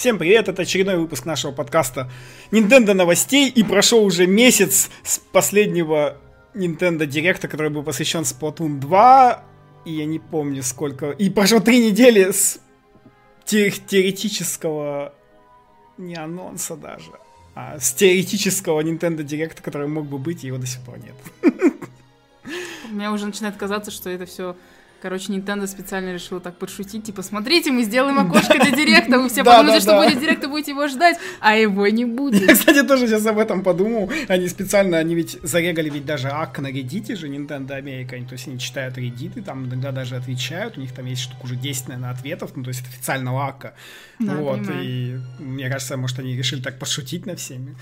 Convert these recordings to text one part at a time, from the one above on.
Всем привет, это очередной выпуск нашего подкаста Nintendo новостей, и прошел уже месяц с последнего Nintendo Директа, который был посвящен Splatoon 2, и я не помню сколько, и прошло три недели с те- теоретического, не анонса даже, а с теоретического Nintendo Директа, который мог бы быть, и его до сих пор нет. У меня уже начинает казаться, что это все Короче, Nintendo специально решила так подшутить, типа, смотрите, мы сделаем окошко для директа, вы все подумаете, что будет директ, и будете его ждать, а его не Я, будет. кстати, тоже сейчас об этом подумал. Они специально, они ведь зарегали ведь даже ак на Reddit же Nintendo Америка. То есть они читают Reddit, там иногда даже отвечают. У них там есть штук уже 10, наверное, ответов, ну, то есть официального ака. Да, вот, понимаю. и мне кажется, может, они решили так пошутить на всеми.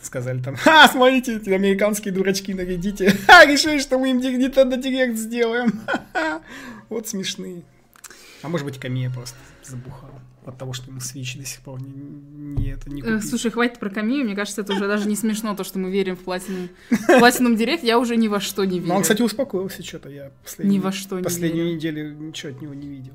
Сказали там, ха, смотрите, эти американские дурачки на Reddit. Ха, решили, что мы им Nintendo Direct сделаем. Вот смешные. А может быть, Камия просто забухала от того, что ему Switch до сих пор не, не это не Э, купили. Слушай, хватит про Камию, мне кажется, это уже даже не смешно, то, что мы верим в Platinum, Platinum Direct, я уже ни во что не верю. Но он, кстати, успокоился что-то. Я последнюю, Ни во что последнюю неделю ничего от него не видел.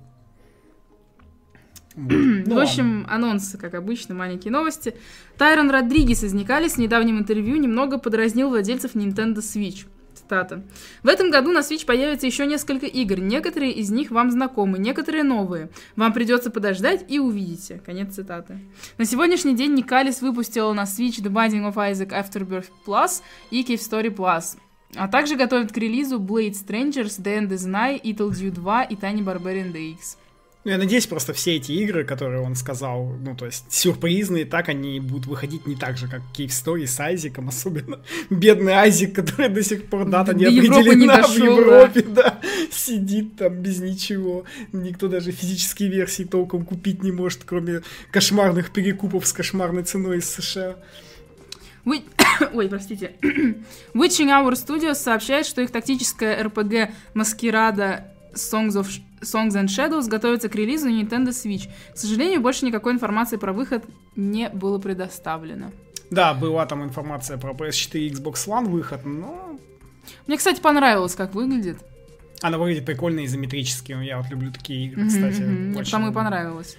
Вот. В Ну общем, анонсы, как обычно, маленькие новости. Тайрон Родригес из Никалис в недавнем интервью немного подразнил владельцев Nintendo Switch. Цитата. В этом году на Switch появится еще несколько игр. Некоторые из них вам знакомы, некоторые новые. Вам придется подождать и увидите. Конец цитаты. На сегодняшний день Никалис выпустила на Switch The Binding of Isaac Afterbirth Plus и Cave Story Plus. А также готовит к релизу Blade Strangers, The End is Nigh, It'll Due 2 и Tiny Barbarian DX. Ну, я надеюсь, просто все эти игры, которые он сказал, ну, то есть сюрпризные, так они будут выходить не так же, как Cave Story с Айзиком, особенно бедный Айзик, который до сих пор дата не Европы не определена в дошел, Европе, да. сидит там без ничего. Никто даже физические версии толком купить не может, кроме кошмарных перекупов с кошмарной ценой из США. Вы- Ой, простите. Witching Hour Studios сообщает, что их тактическая RPG Маскирада Songs, of... Songs and Shadows готовится к релизу на Nintendo Switch. К сожалению, больше никакой информации про выход не было предоставлено. Да, была там информация про PS4 и Xbox One выход, но Мне, кстати, понравилось, как выглядит. она выглядит прикольно изометрически. Я вот люблю такие игры, Мгм, кстати. Мне очень. потому и понравилось.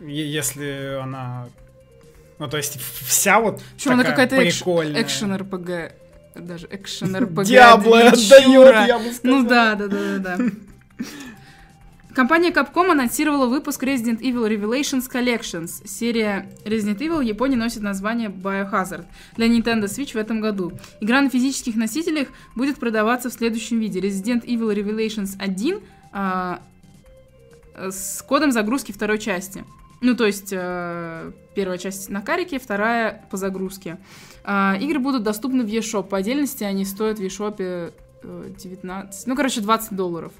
Если она... Ну, то есть вся вот она такая какая-то экш- прикольная. экшен RPG. Даже экшен RPG. Диабло отдает, я бы сказал. Ну да, да, да, да, да. Компания Capcom анонсировала выпуск Resident Evil Revelations Collections. Серия Resident Evil в Японии носит название Biohazard для Nintendo Switch в этом году. Игра на физических носителях будет продаваться в следующем виде. Resident Evil Revelations 1 а, с кодом загрузки второй части. Ну, то есть, э, первая часть на карике, вторая по загрузке. А, игры будут доступны в eShop. По отдельности они стоят в eShop э, 19... Ну, короче, 20 долларов.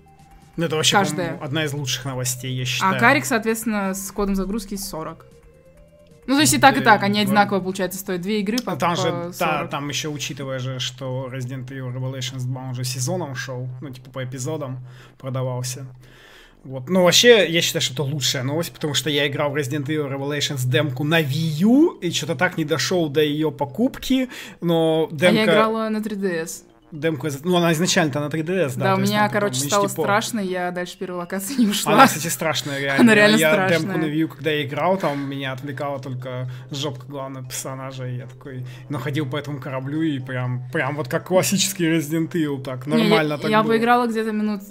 Ну, это вообще, каждая. одна из лучших новостей, я считаю. А карик, соответственно, с кодом загрузки 40. Ну, то есть и так, и так, они одинаково, получается, стоят две игры по, Там по же, 40. да, там еще учитывая же, что Resident Evil Revelations 2 он уже сезоном шел, ну, типа по эпизодам продавался. Вот. Ну, вообще, я считаю, что это лучшая новость, потому что я играл в Resident Evil Revelations демку на Wii U, и что-то так не дошел до ее покупки, но А демка... я играла на 3DS. Демку из- ну, она изначально-то на 3DS, да. Да, у есть меня, там, короче, по-моему, стало страшно, я дальше первой локации не ушла. Она, кстати, страшная, реально. Она реально я страшная. демку на Wii когда я играл, там меня отвлекала только жопка главного персонажа, и я такой находил по этому кораблю, и прям, прям вот как классический Resident Evil, так, Не, нормально я, так Я было. поиграла где-то минут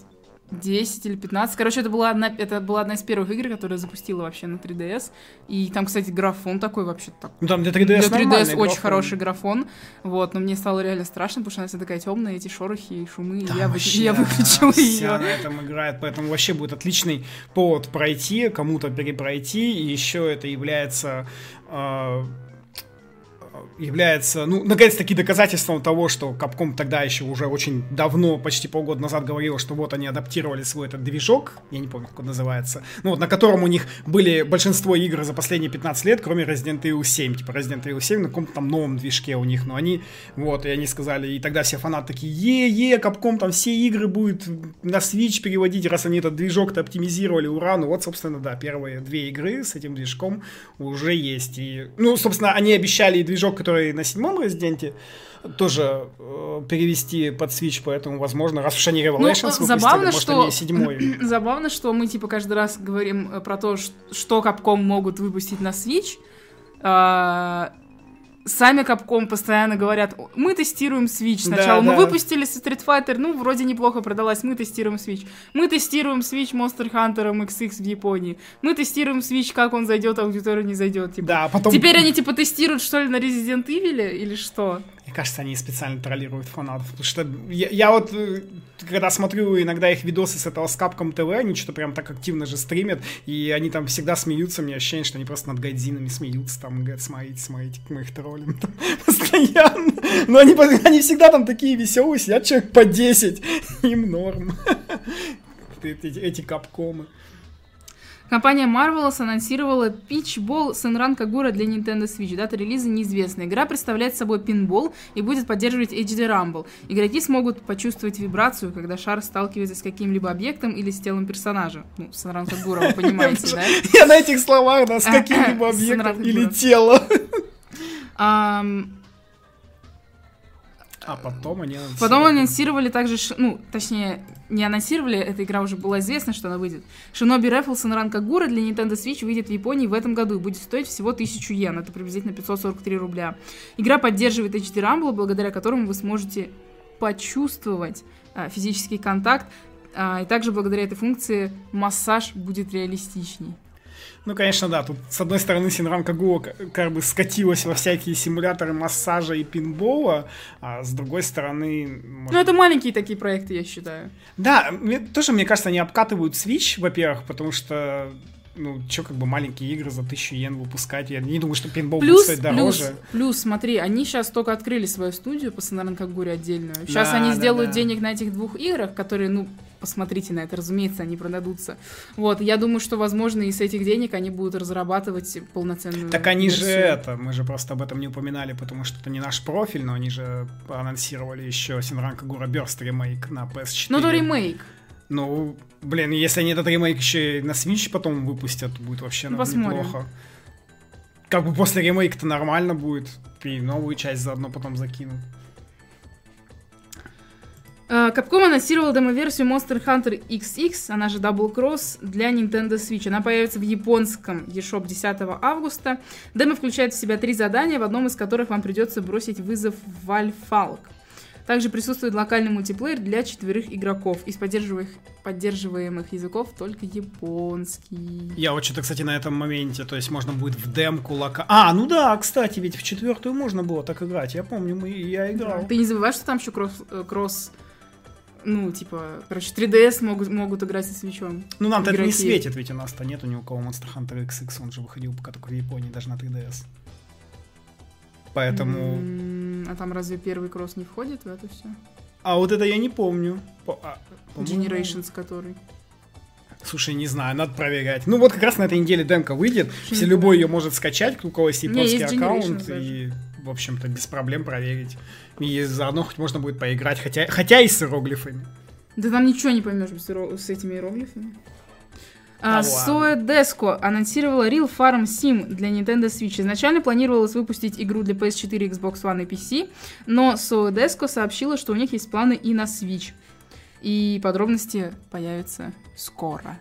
10 или 15. Короче, это была, одна, это была одна из первых игр, которую я запустила вообще на 3DS. И там, кстати, графон такой вообще так. Ну, там для 3DS Для 3DS нормальный очень графон. хороший графон. Вот, но мне стало реально страшно, потому что она вся такая темная, эти шорохи и шумы. и Там я, вы- вообще я она выключила вся ее. на этом играет, поэтому вообще будет отличный повод пройти, кому-то перепройти, и еще это является э, является, ну, наконец-таки доказательством того, что Capcom тогда еще уже очень давно, почти полгода назад говорила, что вот они адаптировали свой этот движок, я не помню, как он называется, ну, вот на котором у них были большинство игр за последние 15 лет, кроме Resident Evil 7, типа Resident Evil 7 на каком-то там новом движке у них, но они, вот, и они сказали, и тогда все фанаты такие, е-е, Capcom там все игры будет на Switch переводить, раз они этот движок-то оптимизировали, ура, ну вот, собственно, да, первые две игры с этим движком уже есть, и, ну, собственно, они обещали и движок, который на седьмом Резиденте, тоже э, перевести под Switch, поэтому, возможно, раз уж они Revelations Ну, выпустили, забавно, может, что- они седьмой. Забавно, что мы типа каждый раз говорим э, про то, что Capcom могут выпустить на Switch. А, Сами Capcom постоянно говорят, мы тестируем Switch. Сначала Да, мы да. выпустили Street Fighter, ну, вроде неплохо продалась, мы тестируем Switch. Мы тестируем Switch Monster Hunter MXX в Японии. Мы тестируем Switch, как он зайдет, а аудитория не зайдет. Типа. Да, потом... Теперь они типа тестируют, что ли, на Resident Evil или что? Мне кажется, они специально троллируют фанатов. Потому что я, я вот, э, когда смотрю иногда их видосы с этого с Capcom TV, они что-то прям так активно же стримят, и они там всегда смеются, меня ощущение, что они просто над гайдзинами смеются, там, говорят, смотрите, смотрите, мы их троллим там, постоянно. Но они, они всегда там такие веселые, сидят человек по 10, им норм. Эти капкомы. Компания Marvelous анонсировала Peach Ball Senran Kagura для Nintendo Switch. Дата релиза неизвестна. Игра представляет собой пинбол и будет поддерживать HD Rumble. Игроки смогут почувствовать вибрацию, когда шар сталкивается с каким-либо объектом или с телом персонажа. Ну, Senran Kagura, вы понимаете, да? Я на этих словах, да, с каким-либо объектом или телом. А потом они... Потом анонсировали также, ну, точнее, не анонсировали, эта игра уже была известна, что она выйдет. Shinobi Raffles Senran Kagura для Nintendo Switch выйдет в Японии в этом году и будет стоить всего 1000 йен, это приблизительно 543 рубля. Игра поддерживает HD Rumble, благодаря которому вы сможете почувствовать а, физический контакт, а, и также благодаря этой функции массаж будет реалистичней. Ну, конечно, да. Тут, с одной стороны, Синран Кагуо как бы скатилась во всякие симуляторы массажа и пинбола, а с другой стороны... может- Ну, это маленькие такие проекты, я считаю. Да, мне- тоже, мне кажется, они обкатывают Switch, во-первых, потому что ну, что как бы маленькие игры за 1000 йен выпускать? Я не думаю, что пинбол будет Плюс, стоить плюс, дороже. плюс, смотри, они сейчас только открыли свою студию по Сонарен Кагуре отдельную. Сейчас Да, они да, сделают да. денег на этих двух играх, которые, ну, посмотрите на это, разумеется, они продадутся. Вот, я думаю, что, возможно, и с этих денег они будут разрабатывать полноценную Так они же версию. это, мы же просто об этом не упоминали, потому что это не наш профиль, но они же анонсировали еще Синран Кагура Burst ремейк на PS4. Ну, то ремейк. Ну, блин, если они этот ремейк еще и на Switch потом выпустят, будет вообще Ну, ну, посмотрим. неплохо. Как бы после ремейка-то нормально будет. И новую часть заодно потом закинут. Capcom анонсировал демо-версию Monster Hunter XX, она же Double Cross, для Nintendo Switch. Она появится в японском eShop 10 августа. Демо включает в себя три задания, в одном из которых вам придется бросить вызов Вальфалк. Также присутствует локальный мультиплеер для четверых игроков. Из поддерживаемых, поддерживаемых языков только японский. Я вот что-то, кстати, на этом моменте, то есть можно будет в демку лока... А, ну да, кстати, ведь в четвертую можно было так играть. Я помню, мы, я играл. Ты не забывай, что там еще кросс, э, кросс ну, типа, короче, 3DS могут, могут играть со свечом. Ну нам-то это не светит, ведь у нас-то нету ни у кого Monster Hunter XX, он же выходил пока только в Японии, даже на 3DS. Поэтому... А там разве первый кросс не входит в это все? А вот это я не помню. По- а, Generations который. Слушай, не знаю, надо проверять. Ну вот как раз на этой неделе демка выйдет, все любой ее может скачать, у кого есть японский аккаунт, и, в общем-то, без проблем проверить. И заодно хоть можно будет поиграть, хотя, хотя и с иероглифами. Да там ничего не поймешь с, иеро- с этими иероглифами. Да А, Soe Desco анонсировала Real Farm Sim для Nintendo Switch. Изначально планировалось выпустить игру для PS4, Xbox One и PC, но Soe Desco сообщила, что у них есть планы и на Switch. И подробности появятся скоро.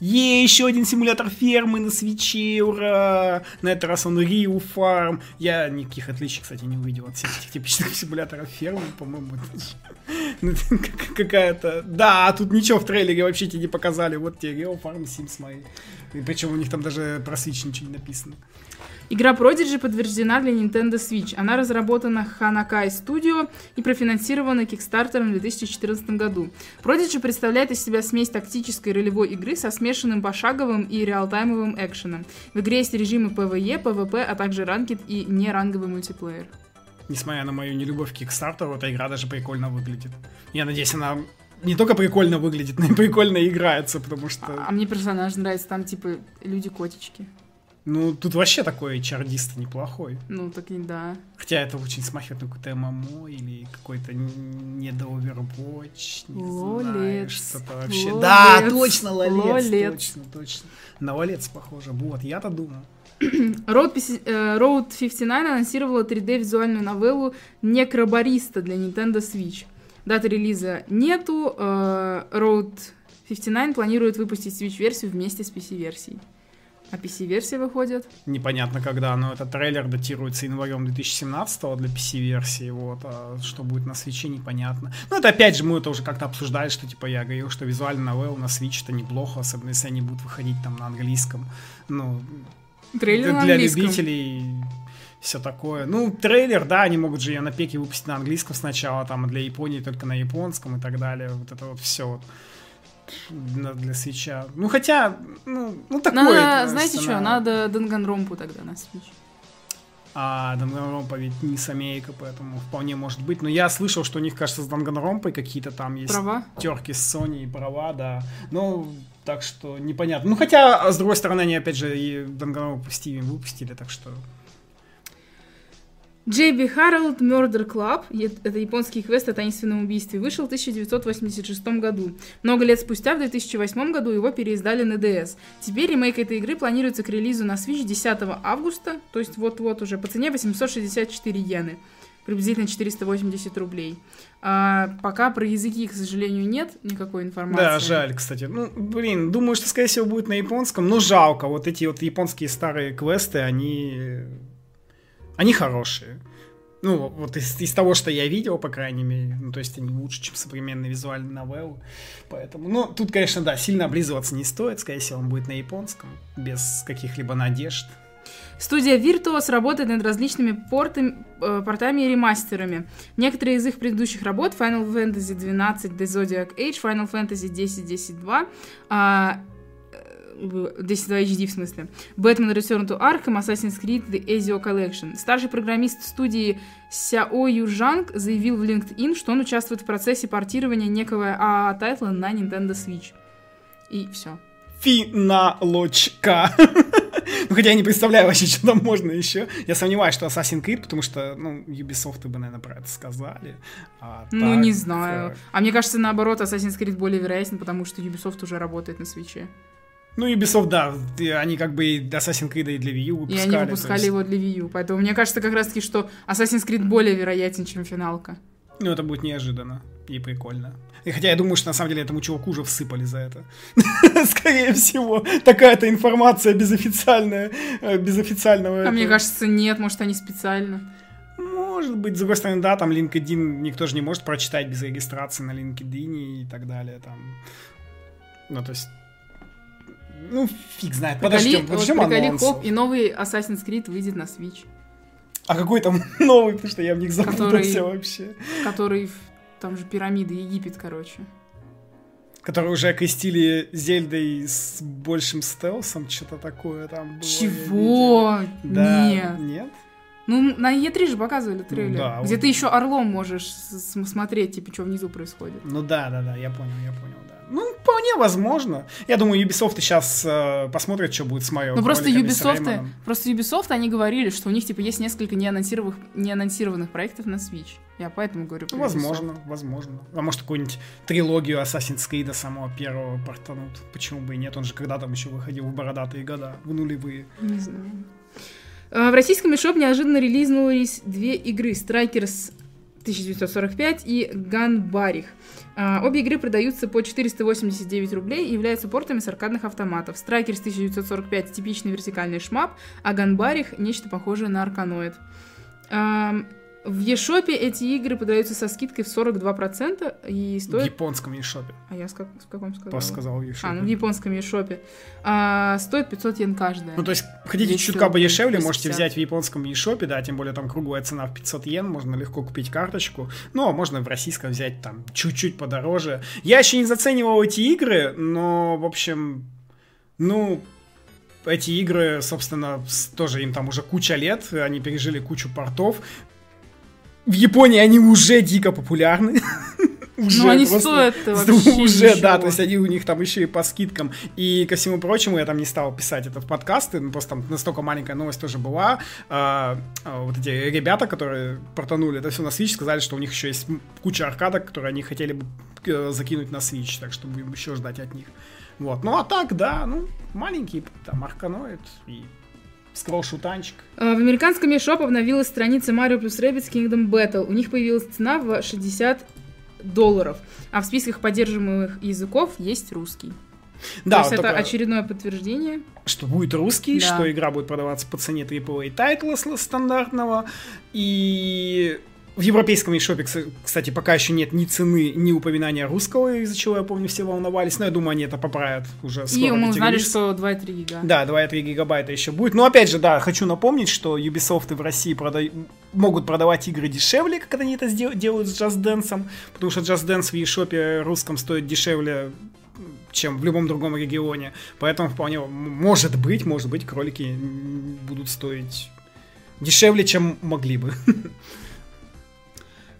Е, еще один симулятор фермы на свече, ура! На этот раз он Риу Фарм. Я никаких отличий, кстати, не увидел от всех этих типичных симуляторов фермы, по-моему. ну, Какая-то... Да, тут ничего в трейлере вообще тебе не показали. Вот тебе Рио Фарм Sims мои. И причем у них там даже про Switch ничего не написано. Игра Prodigy подтверждена для Nintendo Switch. Она разработана Hanakai Studio и профинансирована Kickstarter в 2014 году. Prodigy представляет из себя смесь тактической ролевой игры со смешанным пошаговым и реалтаймовым экшеном. В игре есть режимы PvE, PvP, а также ранкет и неранговый мультиплеер. Несмотря на мою нелюбовь к Kickstarter, эта игра даже прикольно выглядит. Я надеюсь, она не только прикольно выглядит, но и прикольно играется, потому что... А, а мне персонаж нравится, там типа люди-котички. Ну, тут вообще такой чардист неплохой. Ну, так и да. Хотя это очень смахивает на какой-то ММО или какой-то н- недо-Overwatch, не знаю, Лолец. что-то вообще. Лолец. Да, точно, лолец, Лолец. точно, точно. На лолец похоже, вот, я-то думал. Road, 50, э, Road 59 анонсировала 3D-визуальную новеллу Некробариста для Nintendo Switch. Даты релиза нету. э, Road 59 планирует выпустить Switch-версию вместе с PC-версией. А PC-версия выходит. Непонятно когда, но этот трейлер датируется январем 2017 для PC-версии, вот, а что будет на свече, непонятно. Ну, это опять же, мы это уже как-то обсуждали, что, типа, я говорил, что визуально новелл на Switch это неплохо, особенно если они будут выходить там на английском. Ну, Трейлер на для английском. любителей все такое. Ну, трейлер, да, они могут же ее на пеке выпустить на английском сначала, там, а для Японии только на японском и так далее. Вот это вот все вот для, для свеча. Ну, хотя, ну, ну такое. Надо, это, знаете что, надо Данганромпу тогда на Switch. А Данганромпа ведь не самейка, поэтому вполне может быть. Но я слышал, что у них, кажется, с Данганромпой какие-то там есть Права? терки с Sony и права, да. Ну, так что непонятно. Ну, хотя, а с другой стороны, они, опять же, и Данганромпу Steam выпустили, так что... JB Harold Murder Club, это японский квест о таинственном убийстве, вышел в 1986 году. Много лет спустя, в 2008 году, его переиздали на DS. Теперь ремейк этой игры планируется к релизу на Switch 10 августа, то есть вот-вот уже, по цене 864 йены. Приблизительно 480 рублей. А, пока про языки, к сожалению, нет никакой информации. Да, жаль, кстати. Ну, блин, думаю, что, скорее всего, будет на японском, но жалко. Вот эти вот японские старые квесты, они... Они хорошие. Ну, вот из, из того, что я видел, по крайней мере, ну, то есть они лучше, чем современные визуальные новеллы. Поэтому, ну, тут, конечно, да, сильно облизываться не стоит. Скорее всего, он будет на японском, без каких-либо надежд. Студия Virtuos работает над различными портами, э, портами и ремастерами. Некоторые из их предыдущих работ Final Fantasy 12 The Zodiac Age, Final Fantasy 10 10 2, а, э, 10 2 HD в смысле, Batman Return to Arkham, Assassin's Creed The Ezio Collection. Старший программист студии Сяо Южанг заявил в LinkedIn, что он участвует в процессе портирования некого АА тайтла на Nintendo Switch. И все. Финалочка. Ну, хотя я не представляю вообще, что там можно еще. Я сомневаюсь, что Assassin's Creed, потому что, ну, Ubisoft бы, наверное, про это сказали. А Ну, так, не знаю. А мне кажется, наоборот, Assassin's Creed более вероятен, потому что Ubisoft уже работает на свече. Ну, Ubisoft, да, и они как бы и Assassin's Creed и для Wii U И выпускали. они то выпускали есть, его для Wii U. Поэтому мне кажется как раз-таки, что Assassin's Creed более вероятен, чем финалка. Ну, это будет неожиданно и прикольно. И хотя я думаю, что на самом деле этому чуваку уже всыпали за это. Скорее всего, такая-то информация безофициальная, э, без официального... А этого. мне кажется, нет, может, они специально. Может быть, с другой стороны, да, там LinkedIn никто же не может прочитать без регистрации на LinkedIn и так далее. Там. Ну, то есть... Ну, фиг знает. Подождем, Приколи- вот подождем приколи, хоп, и новый Assassin's Creed выйдет на Switch, А какой там новый, потому что я в них запутался Который- вообще. который... Там же пирамиды, Египет, короче. Которые уже окрестили Зельдой с большим стелсом, что-то такое там было. Чего? Да, Нет. Нет? Ну, на Е3 же показывали трейлер, да, где вот. ты еще орлом можешь смотреть, типа, что внизу происходит. Ну да, да, да, я понял, я понял, да. Ну, вполне возможно. Я думаю, Ubisoft сейчас э, посмотрит, что будет с Марио. Ну просто Ubisoft, просто Ubisoft, они говорили, что у них типа есть несколько неанонсированных, неанонсированных проектов на Switch. Я поэтому говорю про Ну, Ubisoft. Возможно, возможно. А может, какую-нибудь трилогию Assassin's Creed самого первого портанут. Почему бы и нет? Он же когда там еще выходил в бородатые года, в нулевые. Не знаю. А, В российском eShop неожиданно релизнулись две игры Strikers 1945 и Ганбарих. А, Обе игры продаются по 489 рублей и являются портами с аркадных автоматов. Strikers 1945 типичный вертикальный шмап, а Ганбарих нечто похожее на арканоид. В eShop эти игры продаются со скидкой в 42% и В стоят... японском eShop. А я с, как- в каком сказала? Просто сказал eShop. А, ну в японском eShop. А, стоит 500 йен каждая. Ну, то есть, хотите 200 чутка подешевле, 250. можете взять в японском eShop, да, тем более там круглая цена в 500 йен, можно легко купить карточку. Ну, а можно в российском взять там чуть-чуть подороже. Я еще не заценивал эти игры, но, в общем, ну, эти игры, собственно, тоже им там уже куча лет, они пережили кучу портов. В Японии они уже дико популярны. Уже Ну, они стоят вообще уже, да, ничего. то есть они у них там еще и по скидкам. И ко всему прочему, я там не стал писать это в подкасты, ну, просто там настолько маленькая новость тоже была. А, а, вот эти ребята, которые портанули это все на Switch, сказали, что у них еще есть куча аркадок, которые они хотели бы э, закинуть на Switch, так что будем еще ждать от них. Вот, ну а так, да, ну, маленький, там, арканоид и скролл-шутанчик. А, В американском eShop обновилась страница Mario плюс Rabbids Kingdom Battle. У них появилась цена в 60 долларов. А в списках поддерживаемых языков есть русский. Да, То есть вот это только, очередное подтверждение. что будет русский, Да. что игра будет продаваться по цене AAA тайтла стандартного. И в европейском eShop, кс- кстати, пока еще нет ни цены, ни упоминания русского, из-за чего, я помню, все волновались. Но я думаю, они это поправят уже скоро. И мы узнали, что 2,3 гига. Да, 2,3 гигабайта еще будет. Но опять же, да, хочу напомнить, что Ubisoft в России прода- могут продавать игры дешевле, как они это делают с Just Dance, потому что Just Dance в eShop русском стоит дешевле чем в любом другом регионе. Поэтому вполне может быть, может быть, кролики будут стоить дешевле, чем могли бы.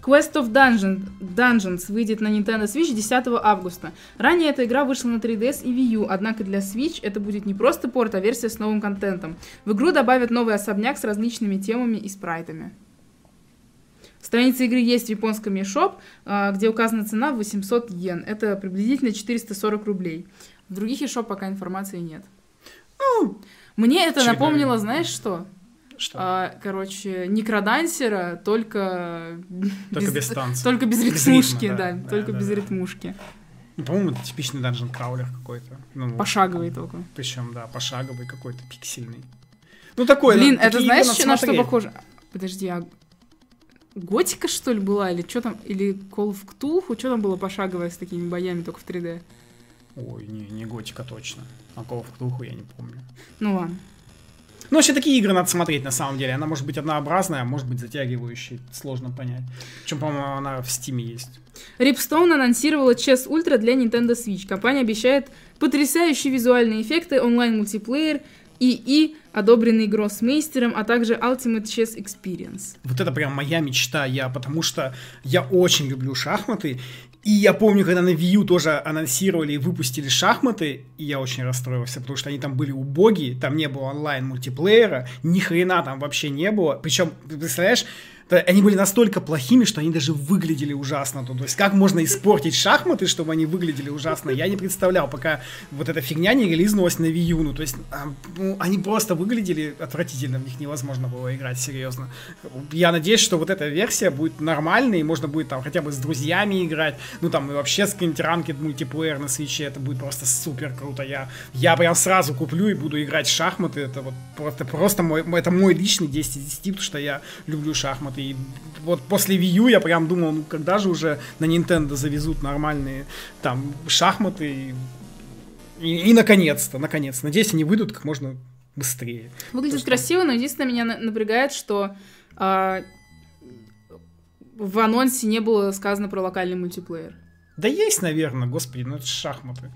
Quest of Dungeon, Dungeons выйдет на Nintendo Switch 10 августа. Ранее эта игра вышла на 3DS и Wii U, однако для Switch это будет не просто порт, а версия с новым контентом. В игру добавят новый особняк с различными темами и спрайтами. Страница игры есть в японском eShop, а, где указана цена в 800 йен. Это приблизительно 440 рублей. В других eShop пока информации нет. Мне это напомнило, знаешь что? Что? А, короче, некродансера, только... Только без танцев. Только без Без ритмушки, ритма, да, только да, без да. ритмушки. Ну, По-моему, это типичный данжен краулер какой-то. Ну, Пошаговый только. Причем, да, пошаговый какой-то, пиксельный. Ну, такой. Блин, ну, это знаешь, на что похоже? Подожди, а Готика, что ли, была? Или что там? Или Call of Cthulhu? Что там было пошаговое с такими боями, только в 3D? Ой, не, не Готика точно. А Call of Cthulhu я не помню. Ну ладно. Ну, вообще, такие игры надо смотреть, на самом деле. Она может быть однообразная, а может быть затягивающей. Сложно понять. Причем, по-моему, она в Стиме есть. Ripstone анонсировала Chess Ultra для Nintendo Switch. Компания обещает потрясающие визуальные эффекты, онлайн-мультиплеер и и одобренный гроссмейстером, а также Ultimate Chess Experience. Вот это прям моя мечта, я, потому что я очень люблю шахматы. И я помню, когда на Wii U тоже анонсировали и выпустили шахматы, и я очень расстроился, потому что они там были убогие, там не было онлайн-мультиплеера, ни хрена там вообще не было. Причем, ты представляешь, они были настолько плохими, что они даже выглядели ужасно. То есть как можно испортить шахматы, чтобы они выглядели ужасно, я не представлял, пока вот эта фигня не релизнулась на Wii U. Ну, то есть а, ну, они просто выглядели отвратительно, в них невозможно было играть, серьезно. Я надеюсь, что вот эта версия будет нормальной, и можно будет там хотя бы с друзьями играть, ну там и вообще с каким-нибудь ранкет мультиплеер на свече, это будет просто супер круто. Я, я прям сразу куплю и буду играть в шахматы, это вот просто, просто мой, это мой личный 10 из 10, потому что я люблю шахматы. И вот после Wii U я прям думал, ну когда же уже на Nintendo завезут нормальные там шахматы и, и, и наконец-то, наконец, надеюсь, они выйдут как можно быстрее. Выглядит что- красиво, но единственное меня на- напрягает, что а, в анонсе не было сказано про локальный мультиплеер. Да есть, наверное, господи, ну это шахматы.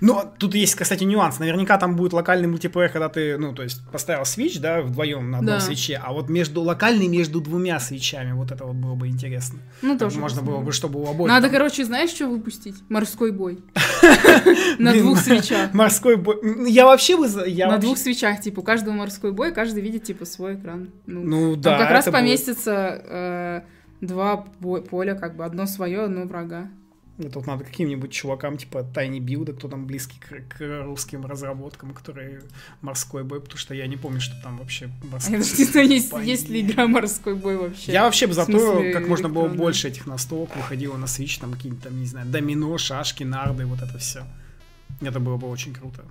Но тут есть, кстати, нюанс. Наверняка там будет локальный мультиплеер, когда ты, ну, то есть, поставил Switch, да, вдвоем на одном Да. свече, а вот между локальный между двумя свечами, вот это вот было бы интересно. Ну, тоже. можно было бы, чтобы у обоих. Надо, там- короче, знаешь, что выпустить? Морской бой. На двух свечах. Морской бой. Я вообще бы... На двух свечах, типа, у каждого морской бой, каждый видит, типа, свой экран. Ну, Ну, там да. как раз поместится э, два поля, как бы, одно свое, одно врага. Ну, Тут надо каким-нибудь чувакам, типа Тайни Билда, кто там близкий к, к русским разработкам, которые морской бой, потому что я не помню, что там вообще морской знаю, есть, бой. есть ли игра морской бой вообще. Я вообще бы В за то, смысле, как можно было больше этих настолок выходило на Switch, там какие-нибудь там, не знаю, домино, шашки, нарды, вот это все. Это было бы очень круто.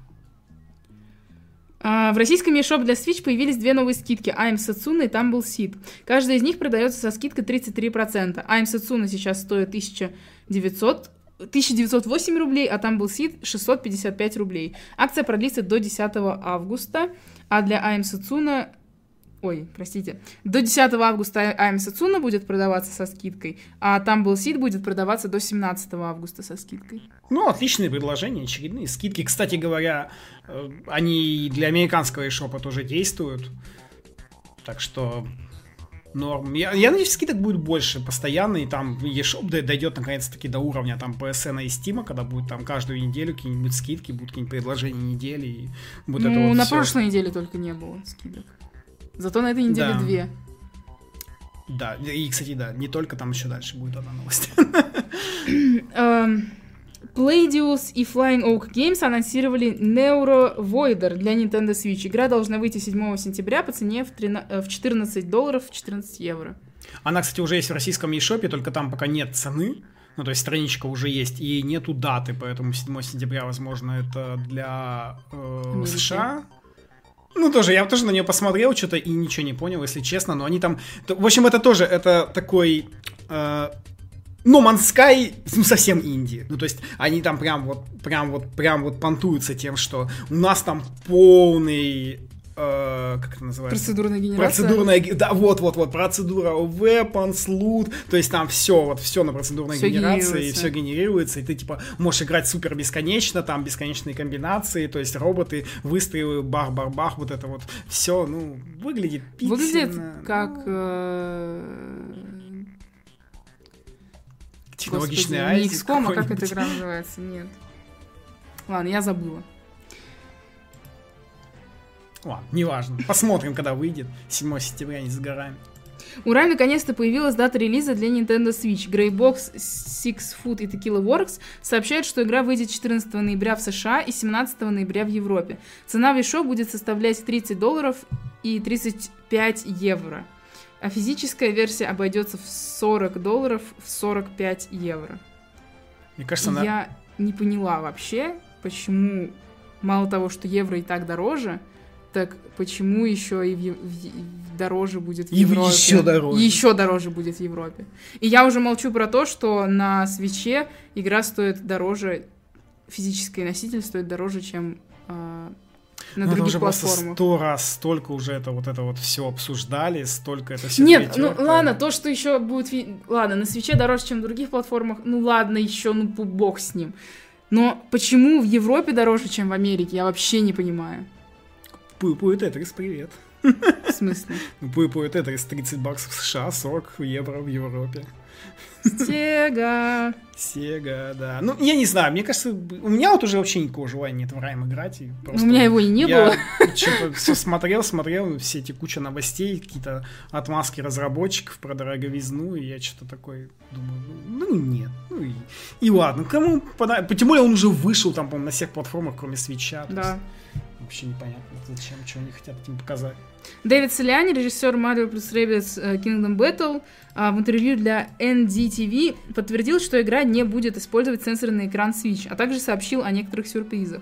А, в российском eShop для Switch появились две новые скидки I'm Setsuna и Tumble Seed. Каждая из них продается со скидкой 33%. I'm Setsuna сейчас стоит 1900 1908 рублей, а Tumble Seed 655 рублей. Акция продлится до 10 августа, а для I'm Setsuna... Ой, простите. До 10 августа I'm Setsuna будет продаваться со скидкой, а Tumble Seed будет продаваться до 17 августа со скидкой. Ну, отличные предложения, очередные скидки. Кстати говоря, э, они для американского eShop тоже действуют. Так что норм. Я, я надеюсь, скидок будет больше постоянно, и там eShop дойдет наконец-таки до уровня там PSN и Steam, когда будет там каждую неделю какие-нибудь скидки, будут какие-нибудь предложения недели, и это ну, вот на всё. прошлой неделе только не было скидок. Зато на этой неделе Да. две. Да, и, кстати, да, не только там еще дальше будет одна новость. Эм, Playdius и Flying Oak Games анонсировали Neuro Voider для Nintendo Switch. Игра должна выйти 7 сентября по цене в, 13, э, в 14 долларов, 14 евро. Она, кстати, уже есть в российском eShop, только там пока нет цены. Ну, то есть страничка уже есть, и нету даты, поэтому 7 сентября, возможно, это для э, США. Ну, тоже, я тоже на нее посмотрел что-то и ничего не понял, если честно, но они там... В общем, это тоже, это такой... Э, но Man's Sky, ну, совсем инди. Ну, то есть, они там прям вот, прям вот, прям вот понтуются тем, что у нас там полный э, как это называется? Процедурная генерация. Процедурная, да, вот, вот, вот, процедура weapons, loot, то есть там все, вот все на процедурной всё генерации, и все генерируется, и ты типа можешь играть супер бесконечно, там бесконечные комбинации, то есть роботы, выстрелы, бах-бах-бах, вот это вот все, ну, выглядит пиксельно. Выглядит как... Э... Технологичный Господи, не XCOM, а как эта игра называется? Нет. Ладно, я забыла. Ладно, неважно. Посмотрим, когда выйдет. 7 сентября, не с горами. Ура, наконец-то появилась дата релиза для Nintendo Switch. Greybox, Six Foot и Tequila Works сообщают, что игра выйдет 14 ноября в США и 17 ноября в Европе. Цена в eShop будет составлять 30 долларов и 35 евро. А физическая версия обойдется в 40 долларов в 45 евро. Мне кажется, она... Я не поняла вообще, почему мало того, что евро и так дороже, так почему еще и в, в, дороже будет в Европе? И еще дороже. Еще дороже будет в Европе. И я уже молчу про то, что на свече игра стоит дороже, физический носитель стоит дороже, чем э, на ну, других уже платформах. сто раз столько уже это вот это вот все обсуждали, столько это все. Нет, ну ладно, то, что еще будет, ладно, на свече дороже, чем на других платформах, ну ладно, еще ну бог с ним. Но почему в Европе дороже, чем в Америке, я вообще не понимаю. Пуй Тетрис, привет. В смысле? Ну, Пуй Тетрис 30 баксов в США, 40 евро в Европе. Сега. Сега, да. Ну, я не знаю, мне кажется, у меня вот уже вообще никакого желания нет в Райм играть. И у меня его и не я было. Что-то все смотрел, смотрел, все эти куча новостей, какие-то отмазки разработчиков про дороговизну, и я что-то такой думаю, ну, ну нет. Ну и, и ладно, кому пода... Тем более он уже вышел там, по-моему, на всех платформах, кроме свеча. Да. Вообще непонятно, зачем, чего они хотят этим показать. Дэвид Соляни, режиссер Mario plus Rabbids э, Kingdom Battle, а, в интервью для NDTV подтвердил, что игра не будет использовать сенсорный экран Switch, а также сообщил о некоторых сюрпризах.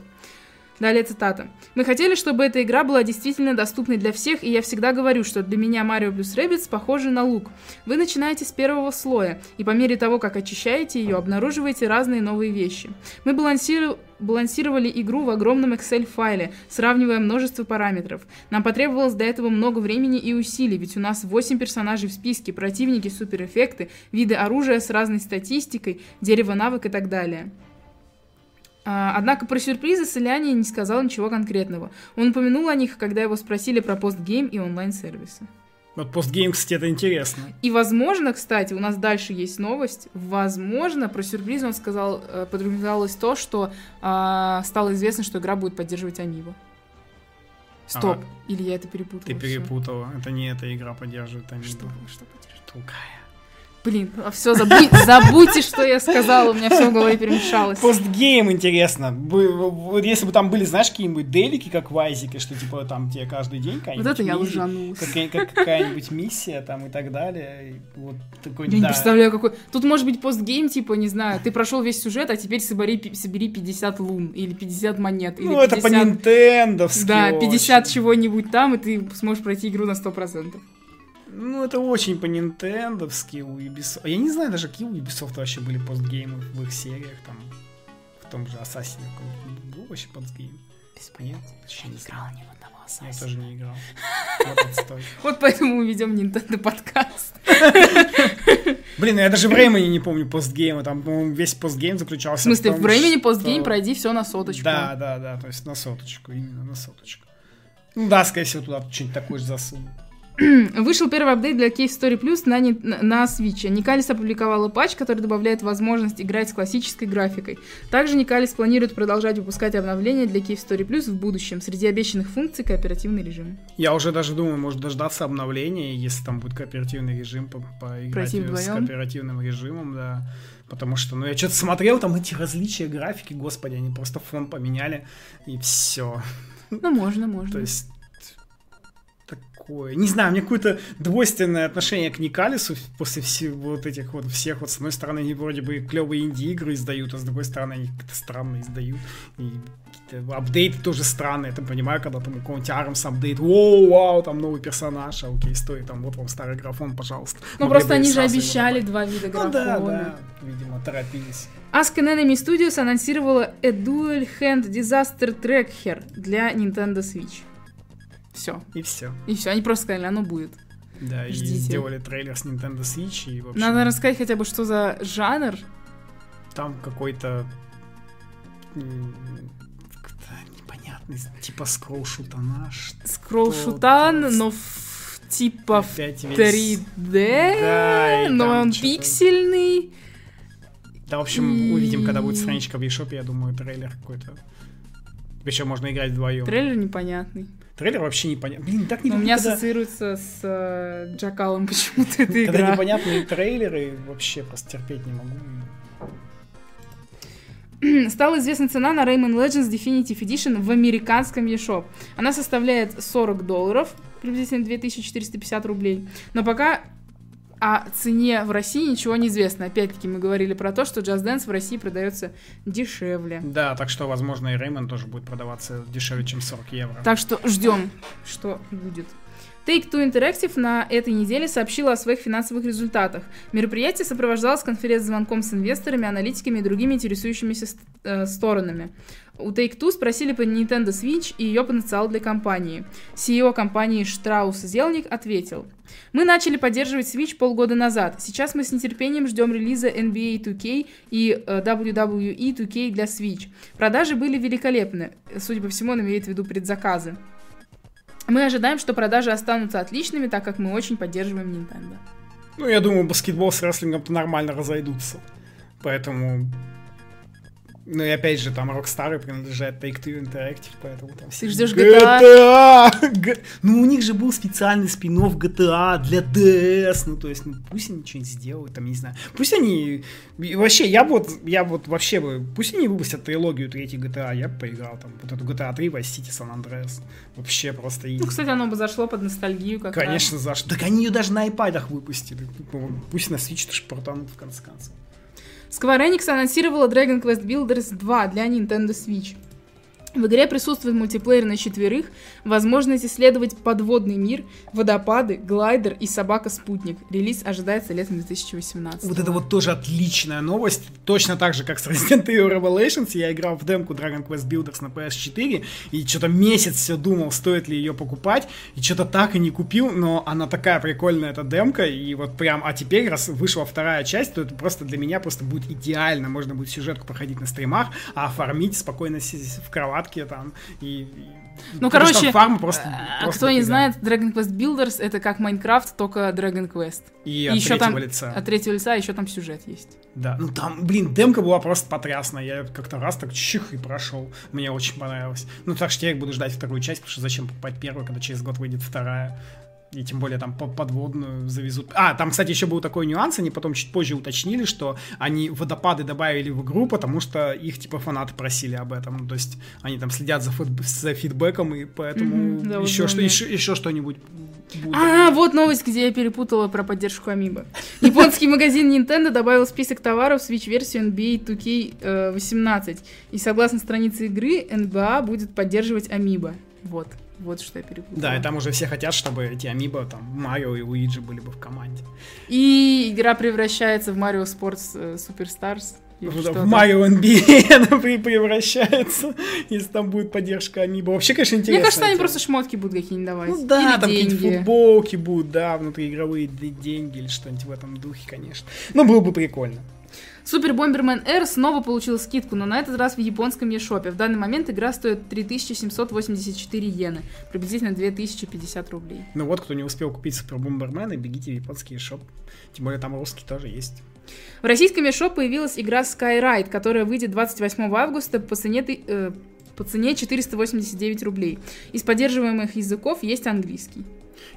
Далее цитата. «Мы хотели, чтобы эта игра была действительно доступной для всех, и я всегда говорю, что для меня Mario plus Rabbids похожи на лук. Вы начинаете с первого слоя, и по мере того, как очищаете ее, обнаруживаете разные новые вещи. Мы балансиру... балансировали игру в огромном Excel-файле, сравнивая множество параметров. Нам потребовалось до этого много времени и усилий, ведь у нас 8 персонажей в списке, противники, суперэффекты, виды оружия с разной статистикой, дерево навык и так далее». А, однако про сюрпризы Соляни не сказал ничего конкретного. Он упомянул о них, когда его спросили про постгейм и онлайн-сервисы. Вот постгейм, кстати, это интересно. И, возможно, кстати, у нас дальше есть новость. Возможно, про сюрприз он сказал, э, подразумевалось то, что э, стало известно, что игра будет поддерживать Амибо. Стоп. Ага. Или я это перепутала? Ты перепутала. Все. Это не эта игра поддерживает Амибо. Что, что поддерживает? Другая. Блин, а все, забудь, забудьте, что я сказала, у меня все в голове перемешалось. Постгейм интересно. Если бы там были, знаешь, какие-нибудь делики, как в Айзике, что типа там тебе каждый день какая-нибудь Вот это я лжанулась. Как, какая-нибудь миссия там и так далее. Вот такой, я не представляю, какой... Тут может быть постгейм, типа, не знаю, ты прошел весь сюжет, а теперь собери, собери 50 лун, или 50 монет, или Ну, 50... это по-нинтендовски Да, 50 чего-нибудь там, и ты сможешь пройти игру на 100%. Ну, это очень по-нинтендовски у Ubisoft. Я не знаю даже, какие у Ubisoft вообще были постгеймы в их сериях, там, в том же Assassin был вообще постгейм. Без понятия. Я не играл ни в одного Assassin. Я тоже не играл. Вот поэтому мы ведем Nintendo подкаст. Блин, я даже времени не помню постгейма, там, по-моему, весь постгейм заключался в смысле, в времени постгейм пройди все на соточку. Да, да, да, то есть на соточку, именно на соточку. Ну да, скорее всего, туда что-нибудь такое же засуну. Вышел первый апдейт для Cave Story Plus на, на, на Switch. Никалис опубликовала патч, который добавляет возможность играть с классической графикой. Также Никалис планирует продолжать выпускать обновления для Cave Story Plus в будущем. Среди обещанных функций кооперативный режим. Я уже даже думаю, может дождаться обновления, если там будет кооперативный режим, по поиграть с кооперативным режимом, да. Потому что, ну, я что-то смотрел, там эти различия графики, господи, они просто фон поменяли, и все. Ну, можно, можно. То есть, такое, не знаю, мне какое-то двойственное отношение к Никалису после всех вот этих вот всех, вот с одной стороны, они вроде бы клевые инди-игры издают, а с другой стороны, они как-то странно издают, и апдейты тоже странные, я понимаю, когда там у какого-нибудь Армс апдейт, воу, вау, там новый персонаж, а окей, стоит, там, вот вам старый графон, пожалуйста. Ну, Могли просто они же обещали два вида Ну графона. да, да, видимо, торопились. Ask Enemy Studios анонсировала A Dual Hand Disaster Tracker для Nintendo Switch. Все. И все. И все, они просто сказали, оно будет. Да, и Ждите. сделали трейлер с Nintendo Switch, и, в общем, Надо рассказать хотя бы, что за жанр. там какой-то непонятный, типа скролл-шутана, Скролл-шутан, Что-то. но в- типа в опять весь... 3D, Да, и но он пиксельный. Да, в общем, И- увидим, когда будет страничка в eShop, я думаю, трейлер какой-то. Причем можно играть вдвоем. Трейлер непонятный. Трейлер вообще непонятно. Блин, так не Но у меня когда, ассоциируется с э, Джакалом почему-то эта когда игра. непонятные трейлеры, вообще просто терпеть не могу. Стала известна цена на Rayman Legends Definitive Edition в американском eShop. Она составляет 40 долларов, приблизительно 2450 рублей. Но пока о цене в России ничего не известно. Опять-таки мы говорили про то, что Just Dance в России продается дешевле. Да, так что, возможно, и Реймон тоже будет продаваться дешевле, чем 40 евро. Так что ждем, что будет. Take-Two Interactive на этой неделе сообщила о своих финансовых результатах. Мероприятие сопровождалось конференц-звонком с инвесторами, аналитиками и другими интересующимися э, сторонами. У Take-Two спросили по Nintendo Switch и ее потенциал для компании. CEO компании Штраус Зелник ответил. Мы начали поддерживать Switch полгода назад. Сейчас мы с нетерпением ждем релиза NBA 2K и э, WWE 2K для Switch. Продажи были великолепны. Судя по всему, он имеет в виду предзаказы. Мы ожидаем, что продажи останутся отличными, так как мы очень поддерживаем Nintendo. Ну, я думаю, баскетбол с рестлингом-то нормально разойдутся. Поэтому... Ну и опять же, там Rockstar принадлежат Take-Two Interactive, поэтому там все... ждешь GTA! Г- Ну, у них же был специальный спин GTA для DS, ну, то есть, ну, пусть они что-нибудь сделают, там, не знаю. Пусть они... и Вообще, я вот, я вот вообще бы... Пусть они выпустят трилогию третьей GTA, я бы поиграл там. Вот эту GTA 3, Vice City, San Andreas. Вообще просто... Ну, кстати, оно бы зашло под ностальгию как. Конечно, за что. Так они ее даже на iPad выпустили. Ну, Пусть на Switch тоже портанут в конце концов. Square Enix анонсировала Dragon Quest Builders 2 для Nintendo Switch. В игре присутствует мультиплеер на четверых, возможность исследовать подводный мир, водопады, глайдер и собака-спутник. Релиз ожидается летом 2018. Вот это вот тоже отличная новость. Точно так же, как с Resident Evil Revelations, я играл в демку Dragon Quest Builders на PS4, и что-то месяц все думал, стоит ли ее покупать, и что-то так и не купил, но она такая прикольная, эта демка, и вот прям, а теперь, раз вышла вторая часть, то это просто для меня просто будет идеально. Можно будет сюжетку проходить на стримах, а оформить спокойно в кроватке там, и... и- Ну, что короче, фарм просто, А просто кто не знает, Dragon Quest Builders это как Майнкрафт, только Dragon Quest. И И от еще третьего там лица. от третьего лица еще там сюжет есть. Да, ну там, блин, демка была просто потрясная. Я как-то раз так чих и прошел. Мне очень понравилось. Ну, так что я буду ждать вторую часть, потому что зачем покупать первую, когда через год выйдет вторая. И тем более там по- подводную завезут. А, там, кстати, еще был такой нюанс, они потом чуть позже уточнили, что они водопады добавили в игру, потому что их, типа, фанаты просили об этом. Ну, то есть они там следят за, фид- за фидбэком, и поэтому Мгм, да, вот еще, что, помню. еще, еще что-нибудь будет. А, вот новость, где я перепутала про поддержку Амиба. Японский магазин Nintendo добавил список товаров Switch-версию NBA 2K18. И согласно странице игры, NBA будет поддерживать Амиба. Вот, вот что я перепутала. Да, и там уже все хотят, чтобы эти амибо, там, Марио и Луиджи были бы в команде. И игра превращается в Mario Sports э, Superstars. или В Марио NBA она превращается, если там будет поддержка Амибо. Вообще, конечно, интересно. Мне кажется, они просто шмотки будут какие-нибудь давать. Ну да, Или там какие-нибудь футболки будут, да, внутриигровые деньги или что-нибудь в этом духе, конечно. Ну, было бы прикольно. Супер Бомбермен R снова получил скидку, но на этот раз в японском eShop. В данный момент игра стоит 3784 иены, приблизительно 2050 рублей. Ну вот, кто не успел купить Супер Бомбермена, бегите в японский шоп. Тем более там русский тоже есть. В российском eShop появилась игра Skyride, которая выйдет 28 августа по цене, э, по цене 489 рублей. Из поддерживаемых языков есть английский.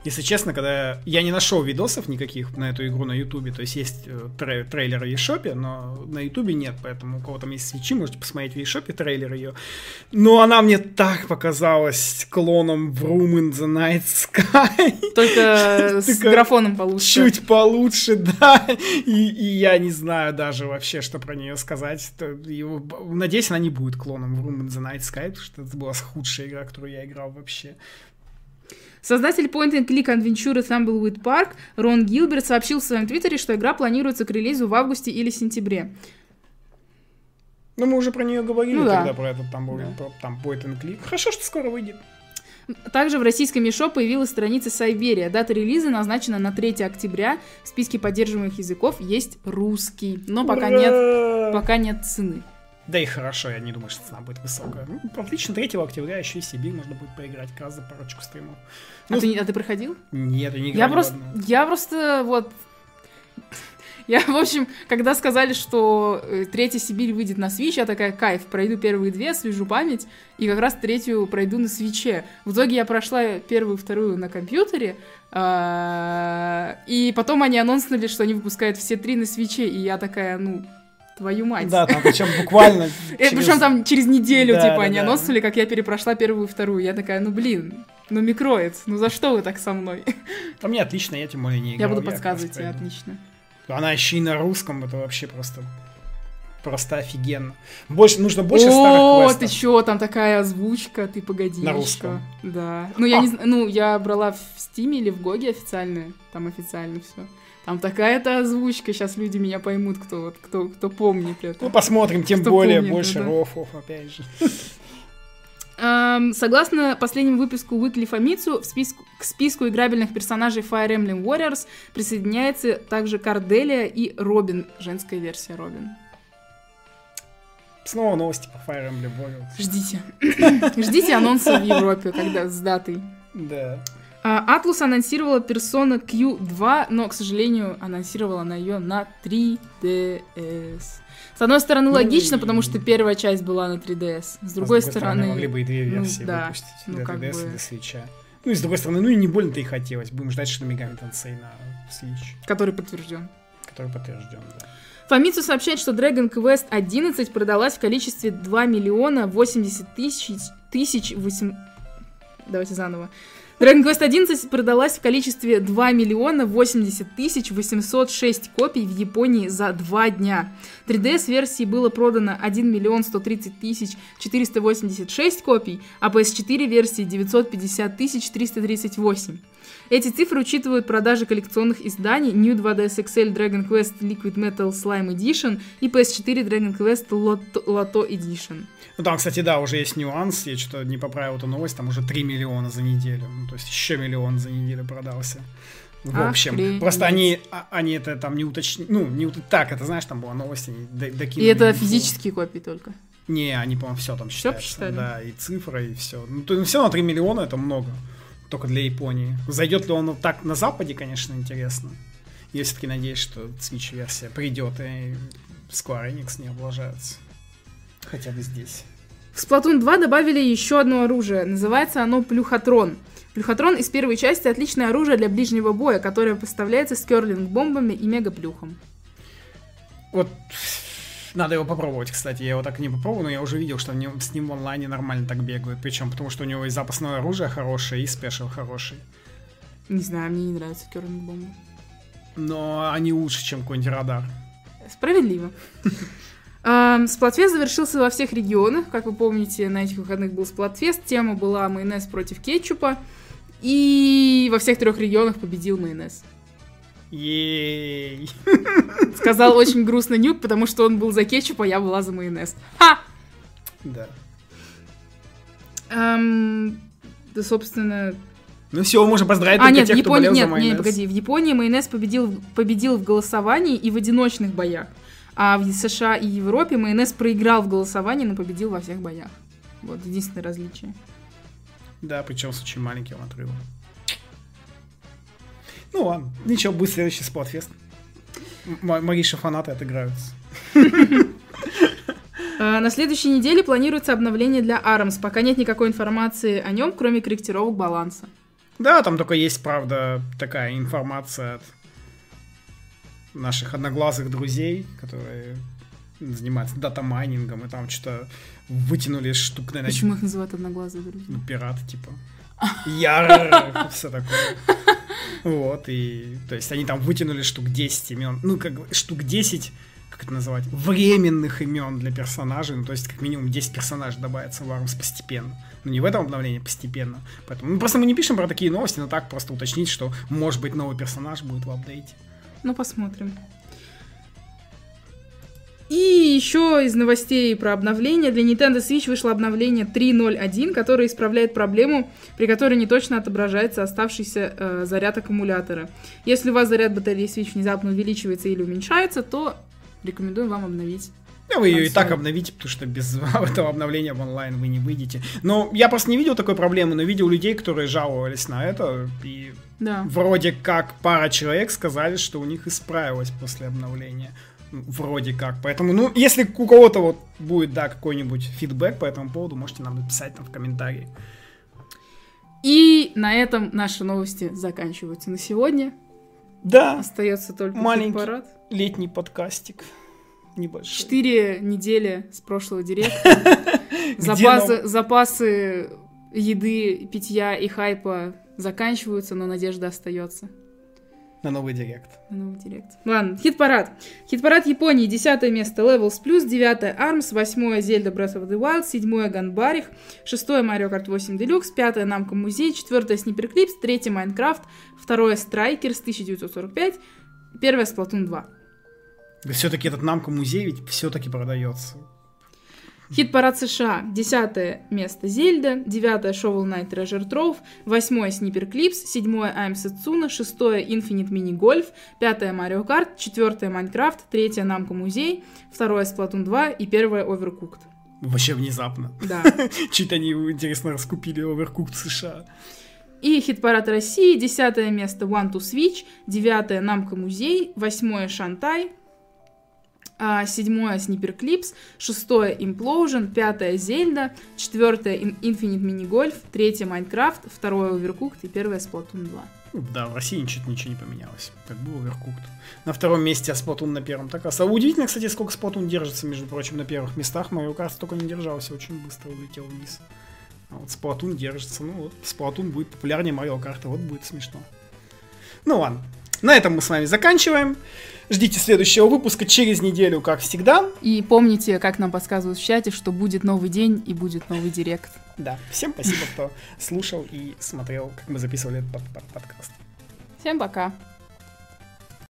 Если честно, когда я не нашел видосов никаких на эту игру на Ютубе, то есть есть э, трей- трейлер в eShop, но на Ютубе нет, поэтому у кого там есть свечи, можете посмотреть в eShop трейлер ее. Но она мне так показалась клоном в Room in the Night Sky. Только с графоном получше. Чуть получше, да. И, и я не знаю даже вообще, что про нее сказать. Б- Надеюсь, она не будет клоном в Room in the Night Sky, потому что это была худшая игра, которую я играл вообще. Создатель point-and-click Adventure Thumbleweed Park Рон Гилберт сообщил в своем твиттере, что игра планируется к релизу в августе или сентябре. Ну, мы уже про нее говорили Ну да. тогда, про этот там, Да. про- там Point and Click. Хорошо, что скоро выйдет. Также в российском Мишо появилась страница Сайберия. Дата релиза назначена на 3 октября. В списке поддерживаемых языков есть русский, но пока Ура! нет, пока нет цены. Да и хорошо, я не думаю, что цена будет высокая. Ну, отлично, 3 октября еще и Сибирь можно будет поиграть как раз за парочку стримов. Ну, а, ты, а ты проходил? Нет, я не играл Я просто, я просто вот... Я, в общем, когда сказали, что э, третья Сибирь выйдет на Switch, я такая, кайф, пройду первые две, свяжу память, и как раз третью пройду на свече. В итоге я прошла первую, вторую на компьютере, а, и потом они анонснули, что они выпускают все три на свече, и я такая, ну, твою мать. Да, там причем буквально... Э, Причем там через неделю, типа, они анонснули, как я перепрошла первую и вторую. Я такая, ну блин, ну микроец, ну за что вы так со мной? По мне отлично, я тем более не Я играл. буду как раз подсказывать тебе, пройду. отлично. Она еще и на русском, это вообще просто... Просто офигенно. Больше, нужно больше старых О, квестов. ты чё, там такая озвучка, ты погоди На русском. Да. Ну, я А. не ну, я брала в Стиме или в Гоге официальную, там официально все. Там такая-то озвучка, сейчас люди меня поймут, кто, вот, кто, кто помнит Ну, это. посмотрим, тем Кто более, помнит, больше да. рофов, опять же. Согласно последнему выпуску Weekly Famitsu, в списку, к списку играбельных персонажей Fire Emblem Warriors присоединяется также Карделия и Робин, женская версия Робин. Снова новости по Fire Emblem Warriors. Ждите. Ждите анонса в Европе, когда с датой. Да. А, Atlus анонсировала Persona Q2, но, к сожалению, анонсировала она ее на 3DS. С одной стороны, Ну логично, и- потому что первая часть была на 3DS. С другой, стороны... могли бы и две ну, версии да, выпустить. ну, для как 3DS и бы. для Switch. Ну и с другой стороны, ну и не больно-то и хотелось. Будем ждать, что Megami Tensei на Switch, Который подтвержден. который подтвержден, да. Famitsu сообщает, что Dragon Quest 11 продалась в количестве 2 миллиона 80 тысяч... тысяч 8... Давайте заново. Dragon Quest 11 продалась в количестве 2 миллиона 80 тысяч 806 копий в Японии за 2 дня. 3DS-версии было продано 1 миллион 130 тысяч 486 копий, а PS4-версии 950 тысяч 338. Эти цифры учитывают продажи коллекционных изданий New 2DS XL Dragon Quest Liquid Metal Slime Edition и PS4 Dragon Quest Lotto, Edition. Ну там, кстати, да, уже есть нюанс. Я что-то не поправил эту новость. Там уже 3 миллиона за неделю. Ну, то есть еще миллион за неделю продался. В общем, Охренеть. просто они, а- они это там не уточнили. Ну, не ут- так, это знаешь, там была новость, они до- И докинули это физические копии только. Не, они, по-моему, все там считаются. посчитали? Да, и цифра, и все. Ну, то, все равно 3 миллиона это много. Только для Японии. Зайдет ли он так на Западе, конечно, интересно. Я все-таки надеюсь, что Switch-версия придет, и Square Enix не облажается. Хотя бы здесь. В Splatoon 2 добавили еще одно оружие. Называется оно Плюхотрон. Плюхотрон из первой части отличное оружие для ближнего боя, которое поставляется с керлинг-бомбами и мегаплюхом. Вот надо его попробовать, кстати. Я его так не попробовал, но я уже видел, что нем- с ним в онлайне нормально так бегают. Причем потому, что у него и запасное оружие хорошее, и спешл хороший. Не знаю, мне не нравятся керлинг-бомбы. Но они лучше, чем какой-нибудь радар. Справедливо. Эм, Сплатфест завершился во всех регионах. Как вы помните, на этих выходных был Сплатфест. Тема была майонез против кетчупа. И во всех трех регионах победил майонез. Ей. Сказал очень грустно Нюк, потому что он был за кетчуп, а я была за майонез. Ха! Да. Эм, да, собственно... Ну все, можно поздравить А, нет, в тех, кто Японии... болел за Нет, майонез. нет, погоди. В Японии майонез победил, победил в голосовании и в одиночных боях. А в США и Европе майонез проиграл в голосовании, но победил во всех боях. Вот единственное различие. Да, причем с очень маленьким отрывом. Ну ладно, ничего, будет следующий Сплатфест. М- Мариши фанаты отыграются. А, На следующей неделе планируется обновление для ARMS. Пока нет никакой информации о нем, кроме корректировок баланса. Да, там только есть, правда, такая информация от наших одноглазых друзей, которые занимаются дата-майнингом, и там что-то вытянули штук, наверное... Почему их называют одноглазые друзья? Ну, пираты, типа. Яр, все такое. Вот, и, то есть, они там вытянули штук 10 имен, ну, как бы, штук 10 как это называть, временных имен для персонажей. Ну, то есть, как минимум 10 персонажей добавится в ARMS постепенно. Ну, не в этом обновлении, постепенно. Поэтому, ну, просто мы не пишем про такие новости, но так просто уточнить, что, может быть, новый персонаж будет в апдейте. Ну, посмотрим. И еще из новостей про обновление. Для Nintendo Switch вышло обновление 3.0.1, которое исправляет проблему, при которой не точно отображается оставшийся э, заряд аккумулятора. Если у вас заряд батареи Switch внезапно увеличивается или уменьшается, то рекомендуем вам обновить. Да, вы ее и так обновите, потому что без этого обновления в онлайн вы не выйдете. Но я просто не видел такой проблемы, но видел людей, которые жаловались на это, и Да. вроде как пара человек сказали, что у них исправилось после обновления. Вроде как. Поэтому, ну, если у кого-то вот будет, да, какой-нибудь фидбэк по этому поводу, можете нам написать там в комментарии. И на этом наши новости заканчиваются на сегодня. Да, Остается только Маленький. хит-парад. летний подкастик. Небольшой. Четыре недели с прошлого директа. Запасы еды, питья и хайпа заканчиваются, но надежда остается. На новый директ. на новый директ. Ладно, хит-парад. Хит-парад Японии. Десятое место Levels Plus, девятое Arms, восьмое Zelda Breath of the Wild, седьмое Ганбарих, шестое Mario Kart 8 Deluxe, пятое Намко Музей, четвертое Sniper Clips, третье Майнкрафт, второе Strikers 1945, первое Splatoon 2. Все-таки этот намка музей ведь все-таки продается. Хит-парад США. Десятое место Зельда, девятое Shovel Knight Treasure Trove, восьмое Sniper Clips, седьмое I'm Setsuna, шестое Infinite Mini Golf, пятое Mario Kart, четвертое Майнкрафт, третье Намко Музей, второе Splatoon 2 и первое Overcooked. Вообще внезапно. Да. Чуть они, интересно, раскупили Overcooked США. И хит-парад России. Десятое место One to Switch, девятое Намко Музей, восьмое Шантай, седьмое Sniper Clips, шестое Implosion, пятое Зельда, четвертое In- Infinite Mini Golf, третье Майнкрафт, второе Overcooked и первое Splatoon 2. Ну Да, в России ничего, ничего не поменялось. Как был Overcooked. На втором месте, а Splatoon на первом. Так, а удивительно, кстати, сколько Splatoon держится, между прочим, на первых местах. Mario Kart только не держался, очень быстро улетел вниз. А вот Splatoon держится. Ну вот, Splatoon будет популярнее Mario Kart, вот будет смешно. Ну ладно. На этом мы с вами заканчиваем. Ждите следующего выпуска через неделю, как всегда. И помните, как нам подсказывают в чате, что будет новый день и будет новый директ. Да, всем спасибо, кто слушал и смотрел, как мы записывали этот под- под- подкаст. Всем пока!